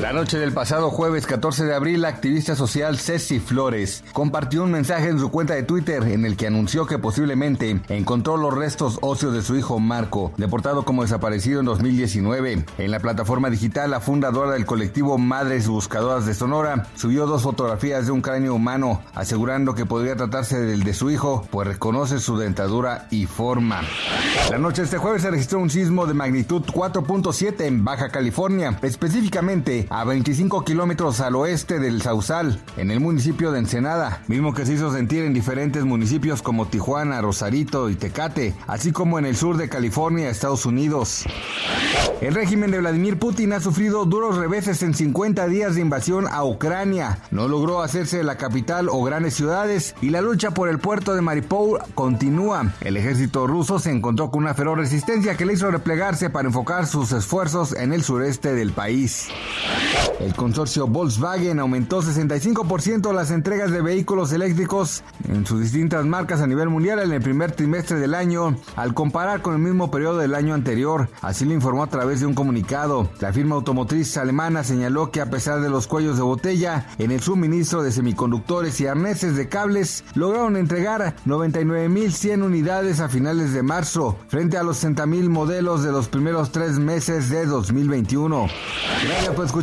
La noche del pasado jueves 14 de abril, la activista social Ceci Flores compartió un mensaje en su cuenta de Twitter en el que anunció que posiblemente encontró los restos óseos de su hijo Marco, deportado como desaparecido en 2019. En la plataforma digital, la fundadora del colectivo Madres Buscadoras de Sonora subió dos fotografías de un cráneo humano, asegurando que podría tratarse del de su hijo, pues reconoce su dentadura y forma. La noche de este jueves se registró un sismo de magnitud 4.7 en Baja California, específicamente a 25 kilómetros al oeste del Sausal, en el municipio de Ensenada, mismo que se hizo sentir en diferentes municipios como Tijuana, Rosarito y Tecate, así como en el sur de California, Estados Unidos. El régimen de Vladimir Putin ha sufrido duros reveses en 50 días de invasión a Ucrania. No logró hacerse la capital o grandes ciudades y la lucha por el puerto de Mariupol continúa. El ejército ruso se encontró con una feroz resistencia que le hizo replegarse para enfocar sus esfuerzos en el sureste del país. El consorcio Volkswagen aumentó 65% las entregas de vehículos eléctricos en sus distintas marcas a nivel mundial en el primer trimestre del año, al comparar con el mismo periodo del año anterior. Así lo informó a través de un comunicado. La firma automotriz alemana señaló que a pesar de los cuellos de botella en el suministro de semiconductores y arneses de cables, lograron entregar 99.100 unidades a finales de marzo, frente a los 60.000 modelos de los primeros tres meses de 2021. Gracias por